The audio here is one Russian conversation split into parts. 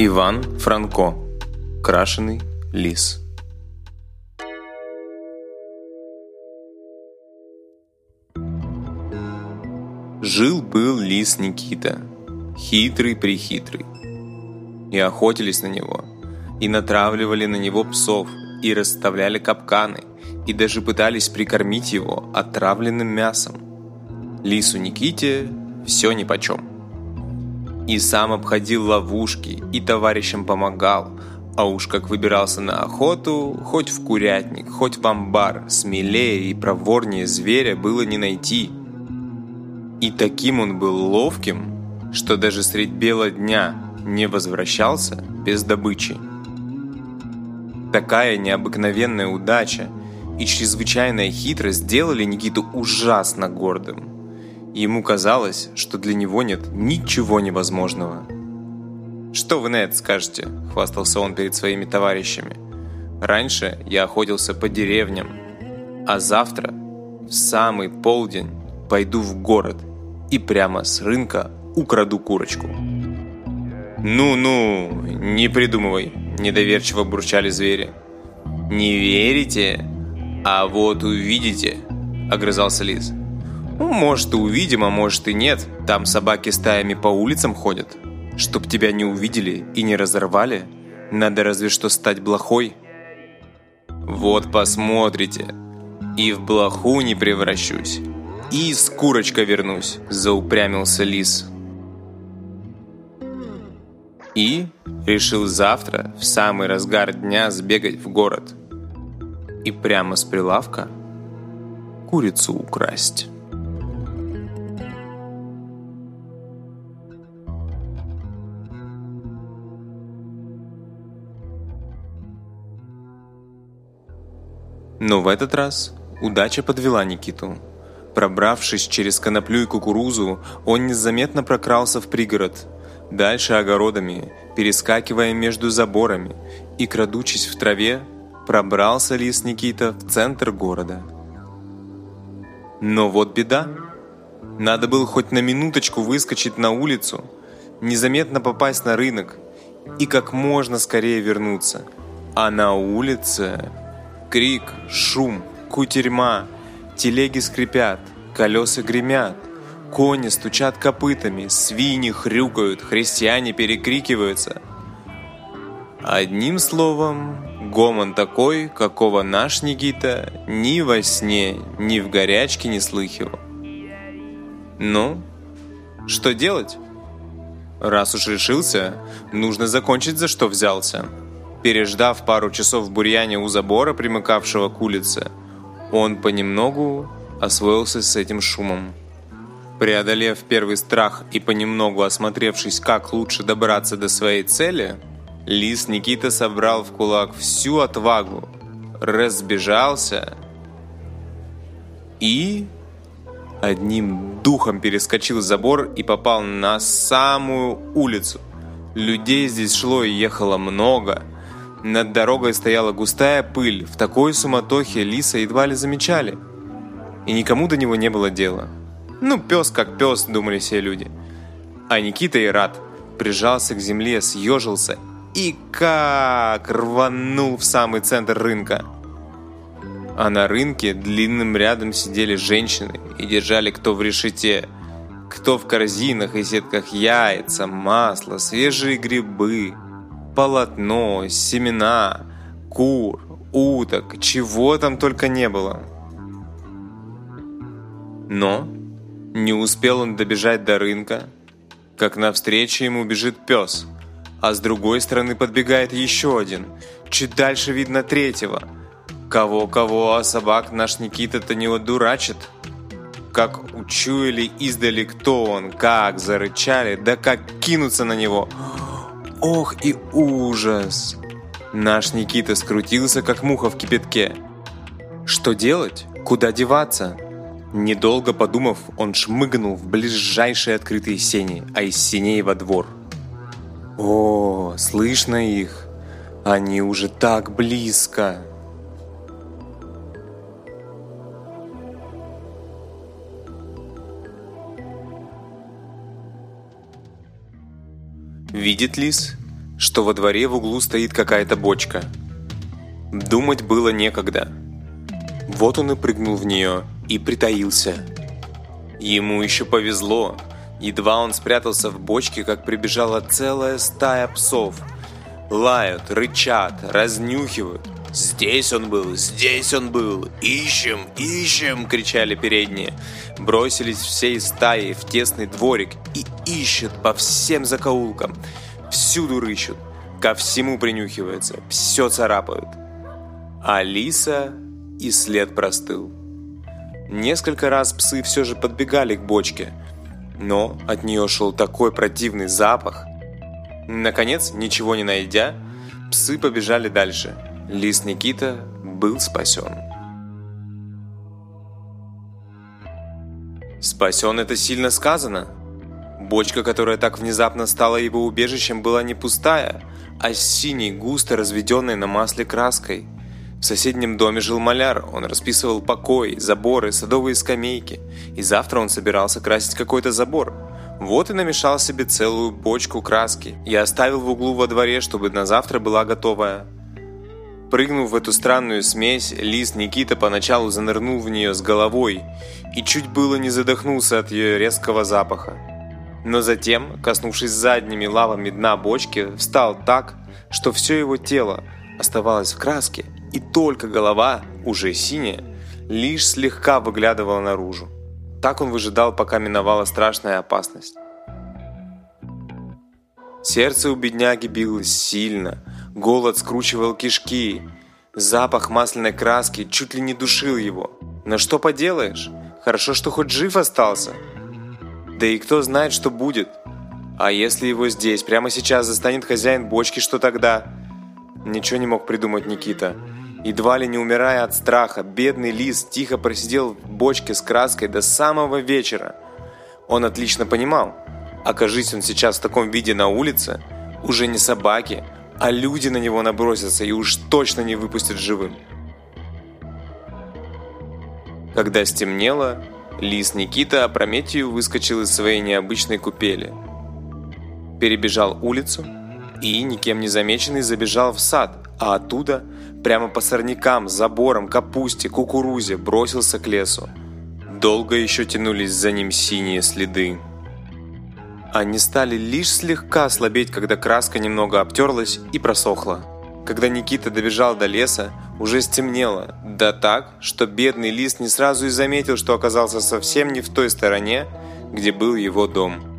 Иван Франко. Крашеный лис. Жил-был лис Никита, хитрый-прихитрый. И охотились на него, и натравливали на него псов, и расставляли капканы, и даже пытались прикормить его отравленным мясом. Лису Никите все нипочем. И сам обходил ловушки, и товарищам помогал. А уж как выбирался на охоту, хоть в курятник, хоть в амбар, смелее и проворнее зверя было не найти. И таким он был ловким, что даже средь бела дня не возвращался без добычи. Такая необыкновенная удача и чрезвычайная хитрость сделали Никиту ужасно гордым – Ему казалось, что для него нет ничего невозможного. «Что вы на это скажете?» – хвастался он перед своими товарищами. «Раньше я охотился по деревням, а завтра, в самый полдень, пойду в город и прямо с рынка украду курочку». «Ну-ну, не придумывай», – недоверчиво бурчали звери. «Не верите? А вот увидите», – огрызался лис. Ну, может, и увидим, а может и нет. Там собаки стаями по улицам ходят. Чтоб тебя не увидели и не разорвали, надо разве что стать блохой. Вот посмотрите. И в блоху не превращусь. И с курочкой вернусь, заупрямился лис. И решил завтра, в самый разгар дня, сбегать в город. И прямо с прилавка курицу украсть. Но в этот раз удача подвела Никиту. Пробравшись через коноплю и кукурузу, он незаметно прокрался в пригород, дальше огородами, перескакивая между заборами, и, крадучись в траве, пробрался лис Никита в центр города. Но вот беда. Надо было хоть на минуточку выскочить на улицу, незаметно попасть на рынок и как можно скорее вернуться. А на улице Крик, шум, кутерьма, телеги скрипят, колеса гремят, кони стучат копытами, свиньи хрюкают, христиане перекрикиваются. Одним словом, гомон такой, какого наш Никита ни во сне, ни в горячке не слыхивал. Ну, что делать? Раз уж решился, нужно закончить, за что взялся. Переждав пару часов в бурьяне у забора, примыкавшего к улице, он понемногу освоился с этим шумом. Преодолев первый страх и понемногу осмотревшись, как лучше добраться до своей цели, лис Никита собрал в кулак всю отвагу, разбежался и одним духом перескочил забор и попал на самую улицу. Людей здесь шло и ехало много – над дорогой стояла густая пыль, в такой суматохе лиса едва ли замечали. И никому до него не было дела. Ну, пес как пес, думали все люди. А Никита и рад прижался к земле, съежился и как рванул в самый центр рынка. А на рынке длинным рядом сидели женщины и держали кто в решете, кто в корзинах и сетках яйца, масло, свежие грибы, полотно, семена, кур, уток, чего там только не было. Но не успел он добежать до рынка, как навстречу ему бежит пес, а с другой стороны подбегает еще один, чуть дальше видно третьего. Кого-кого, а собак наш Никита-то не одурачит. Как учуяли издали, кто он, как зарычали, да как кинуться на него – Ох и ужас! Наш Никита скрутился, как муха в кипятке. Что делать? Куда деваться? Недолго подумав, он шмыгнул в ближайшие открытые сени, а из сеней во двор. О, слышно их! Они уже так близко! Видит лис, что во дворе в углу стоит какая-то бочка. Думать было некогда. Вот он и прыгнул в нее и притаился. Ему еще повезло. Едва он спрятался в бочке, как прибежала целая стая псов. Лают, рычат, разнюхивают. «Здесь он был! Здесь он был! Ищем! Ищем!» — кричали передние. Бросились всей стаи в тесный дворик и ищут по всем закоулкам. Всюду рыщут, ко всему принюхиваются, все царапают. Алиса и след простыл. Несколько раз псы все же подбегали к бочке, но от нее шел такой противный запах. Наконец, ничего не найдя, псы побежали дальше – Лис Никита был спасен. Спасен это сильно сказано. Бочка, которая так внезапно стала его убежищем, была не пустая, а синей, густо разведенной на масле краской. В соседнем доме жил маляр, он расписывал покои, заборы, садовые скамейки, и завтра он собирался красить какой-то забор. Вот и намешал себе целую бочку краски и оставил в углу во дворе, чтобы на завтра была готовая. Прыгнув в эту странную смесь, лис Никита поначалу занырнул в нее с головой и чуть было не задохнулся от ее резкого запаха. Но затем, коснувшись задними лавами дна бочки, встал так, что все его тело оставалось в краске, и только голова, уже синяя, лишь слегка выглядывала наружу. Так он выжидал, пока миновала страшная опасность. Сердце у бедняги билось сильно, голод скручивал кишки, запах масляной краски чуть ли не душил его. Но что поделаешь, хорошо, что хоть жив остался. Да и кто знает, что будет. А если его здесь, прямо сейчас застанет хозяин бочки, что тогда? Ничего не мог придумать Никита. Едва ли не умирая от страха, бедный лис тихо просидел в бочке с краской до самого вечера. Он отлично понимал, Окажись он сейчас в таком виде на улице, уже не собаки, а люди на него набросятся и уж точно не выпустят живым. Когда стемнело, лис Никита опрометью выскочил из своей необычной купели. Перебежал улицу и, никем не замеченный, забежал в сад, а оттуда, прямо по сорнякам, заборам, капусте, кукурузе, бросился к лесу. Долго еще тянулись за ним синие следы. Они стали лишь слегка слабеть, когда краска немного обтерлась и просохла. Когда Никита добежал до леса, уже стемнело, да так, что бедный лис не сразу и заметил, что оказался совсем не в той стороне, где был его дом.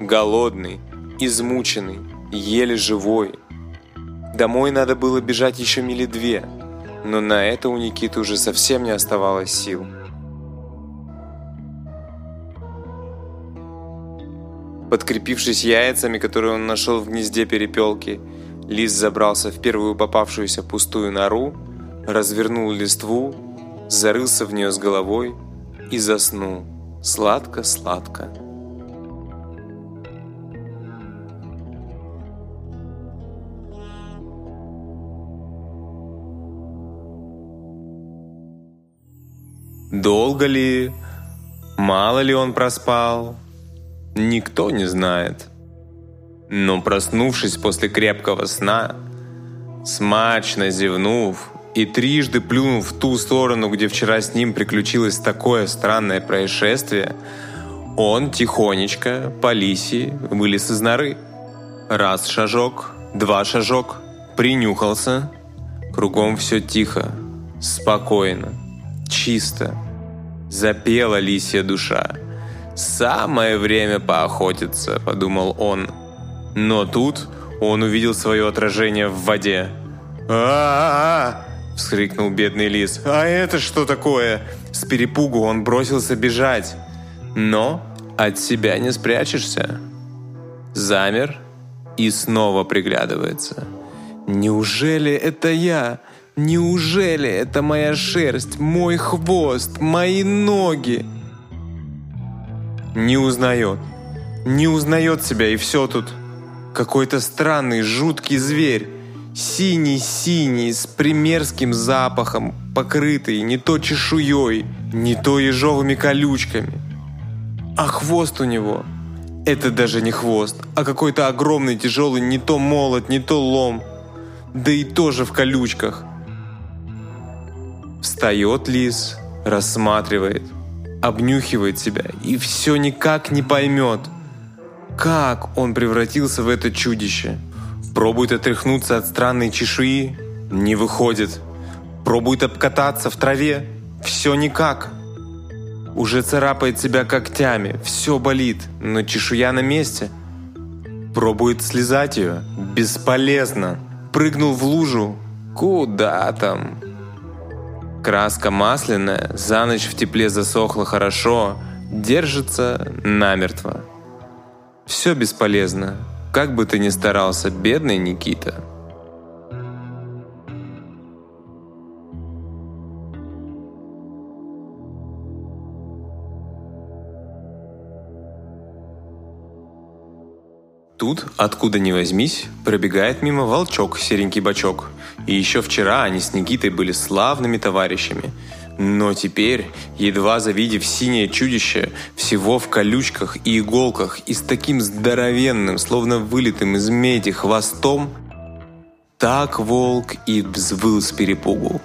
Голодный, измученный, еле живой. Домой надо было бежать еще мили две, но на это у Никиты уже совсем не оставалось сил. Подкрепившись яйцами, которые он нашел в гнезде перепелки, лис забрался в первую попавшуюся пустую нору, развернул листву, зарылся в нее с головой и заснул. Сладко-сладко. Долго ли? Мало ли он проспал? Никто не знает. Но проснувшись после крепкого сна, смачно зевнув и трижды плюнув в ту сторону, где вчера с ним приключилось такое странное происшествие, он тихонечко по лисе вылез из норы. Раз шажок, два шажок, принюхался. Кругом все тихо, спокойно, чисто. Запела лисья душа. «Самое время поохотиться», — подумал он. Но тут он увидел свое отражение в воде. а а вскрикнул бедный лис. «А это что такое?» С перепугу он бросился бежать. Но от себя не спрячешься. Замер и снова приглядывается. «Неужели это я? Неужели это моя шерсть, мой хвост, мои ноги?» Не узнает. Не узнает себя, и все тут. Какой-то странный, жуткий зверь. Синий-синий, с примерским запахом, покрытый не то чешуей, не то ежовыми колючками. А хвост у него Это даже не хвост, а какой-то огромный тяжелый не то молот, не то лом. Да и тоже в колючках. Встает лис, рассматривает, обнюхивает себя и все никак не поймет, как он превратился в это чудище. Пробует отряхнуться от странной чешуи, не выходит. Пробует обкататься в траве, все никак. Уже царапает себя когтями, все болит, но чешуя на месте. Пробует слезать ее, бесполезно. Прыгнул в лужу, куда там? Краска масляная, за ночь в тепле засохла хорошо, держится намертво. Все бесполезно, как бы ты ни старался, бедный Никита. Тут, откуда ни возьмись, пробегает мимо волчок, серенький бачок. И еще вчера они с Никитой были славными товарищами. Но теперь, едва завидев синее чудище, всего в колючках и иголках и с таким здоровенным, словно вылитым из меди хвостом, так волк и взвыл с перепугу.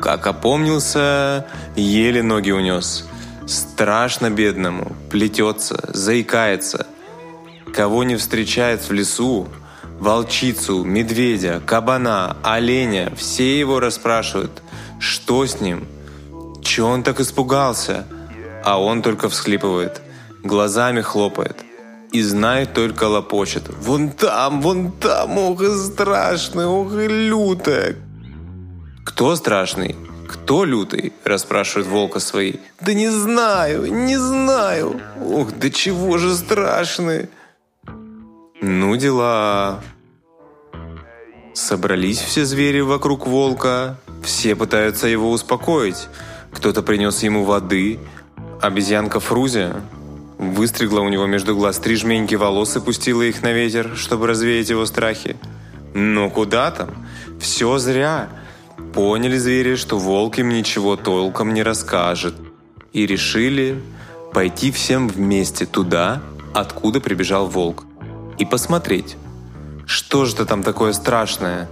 Как опомнился, еле ноги унес. Страшно бедному, плетется, заикается – Кого не встречает в лесу, волчицу, медведя, кабана, оленя, все его расспрашивают, что с ним, че он так испугался, а он только всхлипывает, глазами хлопает и знает только лопочет. «Вон там, вон там, ох и страшный, ох и лютая!» «Кто страшный? Кто лютый?» – расспрашивают волка свои. «Да не знаю, не знаю! Ох, да чего же страшный!» Ну дела. Собрались все звери вокруг волка, все пытаются его успокоить. Кто-то принес ему воды, обезьянка Фрузя выстригла у него между глаз три жменьки волос и пустила их на ветер, чтобы развеять его страхи. Но куда там? Все зря. Поняли звери, что волк им ничего толком не расскажет. И решили пойти всем вместе туда, откуда прибежал волк и посмотреть, что же это там такое страшное.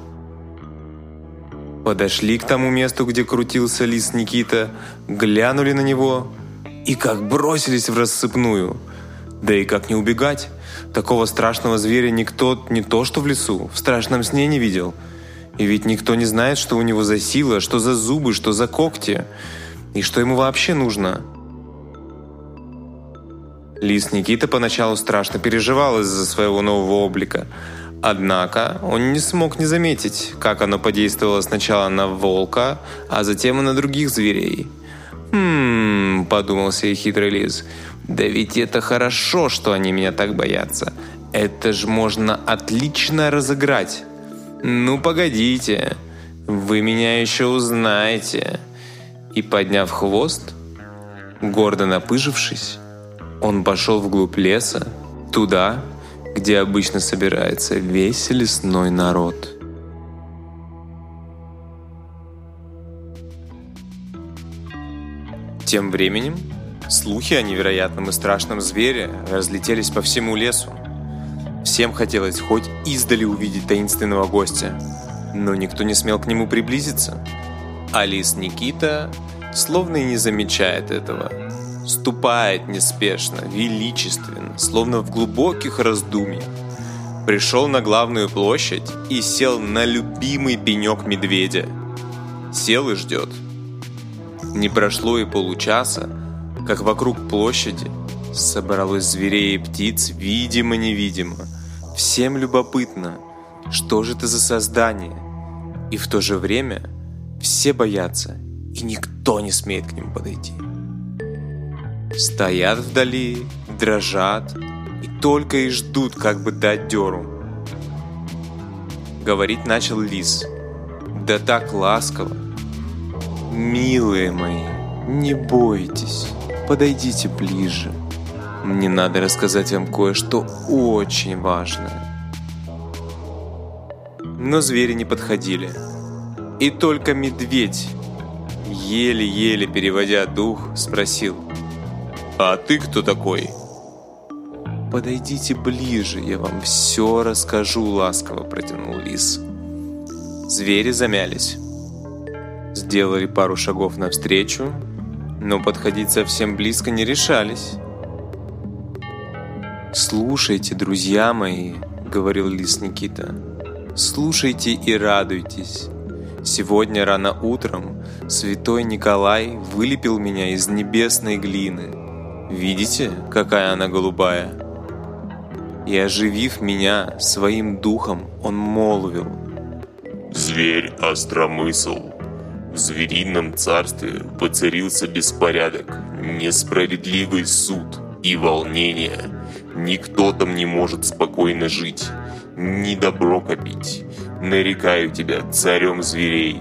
Подошли к тому месту, где крутился лис Никита, глянули на него и как бросились в рассыпную. Да и как не убегать? Такого страшного зверя никто не то что в лесу, в страшном сне не видел. И ведь никто не знает, что у него за сила, что за зубы, что за когти, и что ему вообще нужно – Лис Никита поначалу страшно переживал из-за своего нового облика. Однако он не смог не заметить, как оно подействовало сначала на волка, а затем и на других зверей. «Хм...» – подумал себе хитрый лис. «Да ведь это хорошо, что они меня так боятся. Это ж можно отлично разыграть. Ну, погодите, вы меня еще узнаете». И подняв хвост, гордо напыжившись, он пошел вглубь леса, туда, где обычно собирается весь лесной народ. Тем временем слухи о невероятном и страшном звере разлетелись по всему лесу. Всем хотелось хоть издали увидеть таинственного гостя, но никто не смел к нему приблизиться. А лис Никита словно и не замечает этого – ступает неспешно, величественно, словно в глубоких раздумьях. Пришел на главную площадь и сел на любимый пенек медведя. Сел и ждет. Не прошло и получаса, как вокруг площади собралось зверей и птиц видимо-невидимо. Всем любопытно, что же это за создание. И в то же время все боятся, и никто не смеет к ним подойти. Стоят вдали, дрожат и только и ждут, как бы дать дёру. Говорить начал лис. Да так ласково. «Милые мои, не бойтесь, подойдите ближе. Мне надо рассказать вам кое-что очень важное». Но звери не подходили. И только медведь, еле-еле переводя дух, спросил – «А ты кто такой?» подойдите ближе, я вам все расскажу», — ласково протянул лис. Звери замялись. Сделали пару шагов навстречу, но подходить совсем близко не решались. «Слушайте, друзья мои», — говорил лис Никита, — «слушайте и радуйтесь. Сегодня рано утром святой Николай вылепил меня из небесной глины. Видите, какая она голубая? И оживив меня своим духом, он молвил. Зверь остромысл. В зверином царстве поцарился беспорядок, несправедливый суд и волнение. Никто там не может спокойно жить, ни добро копить, нарекаю тебя царем зверей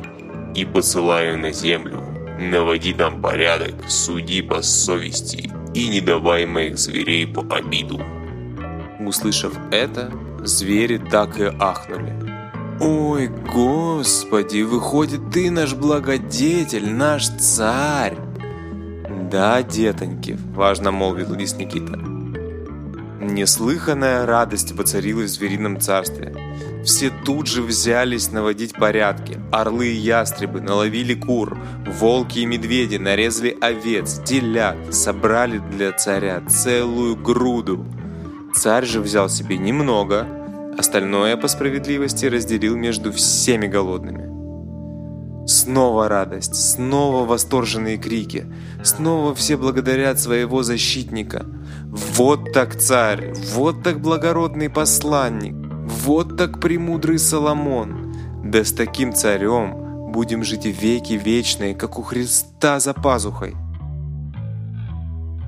и посылаю на землю. Наводи там порядок, суди по совести и не давай моих зверей по обиду. Услышав это, звери так и ахнули. «Ой, Господи, выходит, ты наш благодетель, наш царь!» «Да, детоньки», — важно молвил лис Никита. Неслыханная радость воцарилась в зверином царстве. Все тут же взялись наводить порядки. Орлы и ястребы наловили кур, волки и медведи нарезали овец, телят, собрали для царя целую груду. Царь же взял себе немного, остальное по справедливости разделил между всеми голодными. Снова радость, снова восторженные крики, снова все благодарят своего защитника. Вот так царь, вот так благородный посланник. Вот так премудрый Соломон! Да с таким царем будем жить веки вечные, как у Христа за пазухой.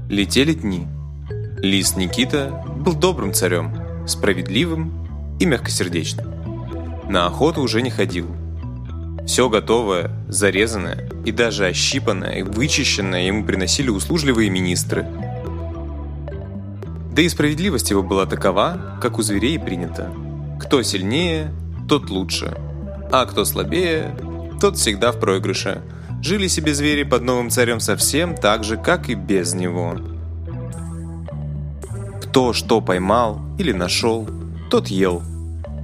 Летели дни. Лис Никита был добрым царем, справедливым и мягкосердечным. На охоту уже не ходил. Все готовое, зарезанное и даже ощипанное и вычищенное ему приносили услужливые министры. Да и справедливость его была такова, как у зверей принято – кто сильнее, тот лучше. А кто слабее, тот всегда в проигрыше. Жили себе звери под новым царем совсем так же, как и без него. Кто что поймал или нашел, тот ел.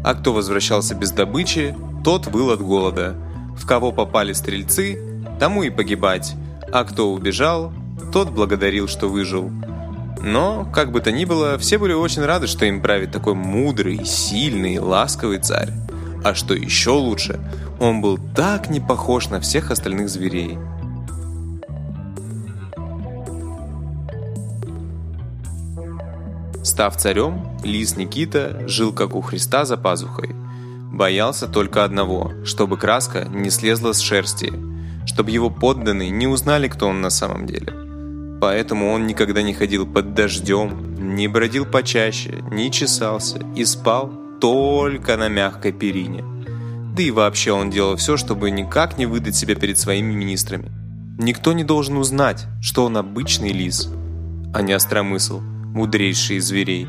А кто возвращался без добычи, тот выл от голода. В кого попали стрельцы, тому и погибать. А кто убежал, тот благодарил, что выжил. Но, как бы то ни было, все были очень рады, что им правит такой мудрый, сильный, ласковый царь. А что еще лучше, он был так не похож на всех остальных зверей. Став царем, лис Никита жил как у Христа за пазухой. Боялся только одного, чтобы краска не слезла с шерсти, чтобы его подданные не узнали, кто он на самом деле. Поэтому он никогда не ходил под дождем, не бродил почаще, не чесался и спал только на мягкой перине. Да и вообще он делал все, чтобы никак не выдать себя перед своими министрами. Никто не должен узнать, что он обычный лис, а не остромысл, мудрейший из зверей.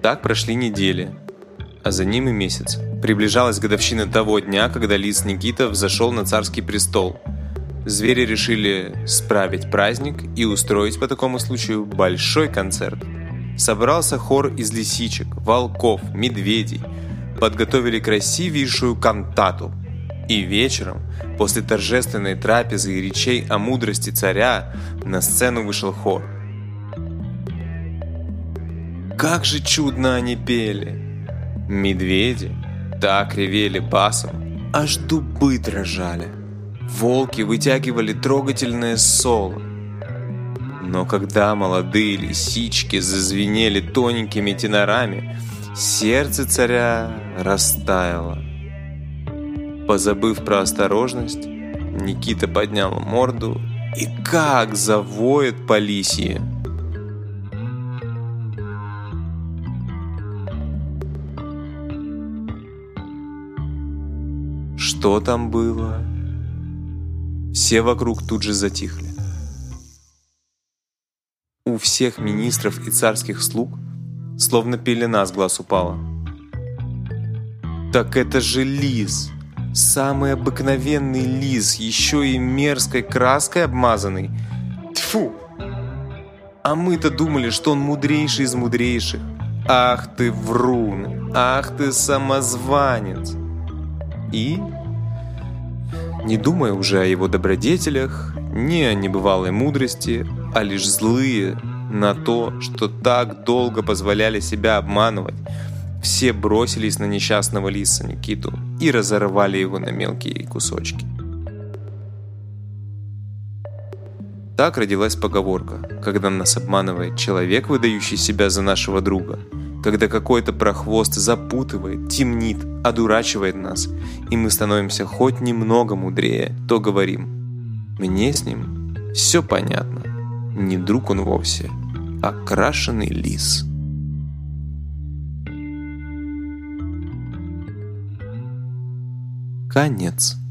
Так прошли недели, а за ним и месяц. Приближалась годовщина того дня, когда лис Никита взошел на царский престол. Звери решили справить праздник и устроить по такому случаю большой концерт. Собрался хор из лисичек, волков, медведей. Подготовили красивейшую кантату. И вечером, после торжественной трапезы и речей о мудрости царя, на сцену вышел хор. Как же чудно они пели! Медведи так ревели басом, аж дубы дрожали. Волки вытягивали трогательное соло. Но когда молодые лисички зазвенели тоненькими тенорами, сердце царя растаяло. Позабыв про осторожность, Никита поднял морду и как завоет по лисье. Что там было? Все вокруг тут же затихли. У всех министров и царских слуг словно пелена с глаз упала. Так это же лис! Самый обыкновенный лис, еще и мерзкой краской обмазанный. Тьфу! А мы-то думали, что он мудрейший из мудрейших. Ах ты врун! Ах ты самозванец! И не думая уже о его добродетелях, ни о небывалой мудрости, а лишь злые на то, что так долго позволяли себя обманывать, все бросились на несчастного лиса Никиту и разорвали его на мелкие кусочки. Так родилась поговорка, когда нас обманывает человек, выдающий себя за нашего друга, когда какой-то прохвост запутывает, темнит, одурачивает нас, и мы становимся хоть немного мудрее, то говорим, мне с ним все понятно, не друг он вовсе, а крашеный лис. Конец.